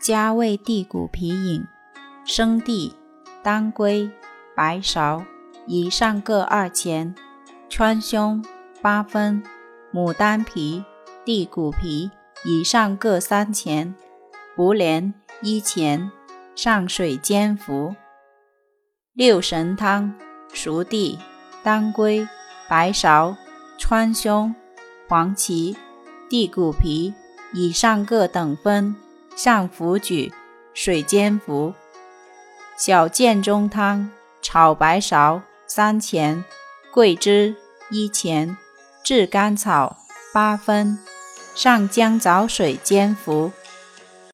加味地骨皮饮：生地、当归、白芍，以上各二钱；川芎八分；牡丹皮、地骨皮，以上各三钱；茯苓一钱，上水煎服。六神汤：熟地、当归、白芍、川芎、黄芪、地骨皮，以上各等分。上浮举，水煎服。小建中汤：炒白芍三钱，桂枝一钱，炙甘草八分，上姜枣水煎服。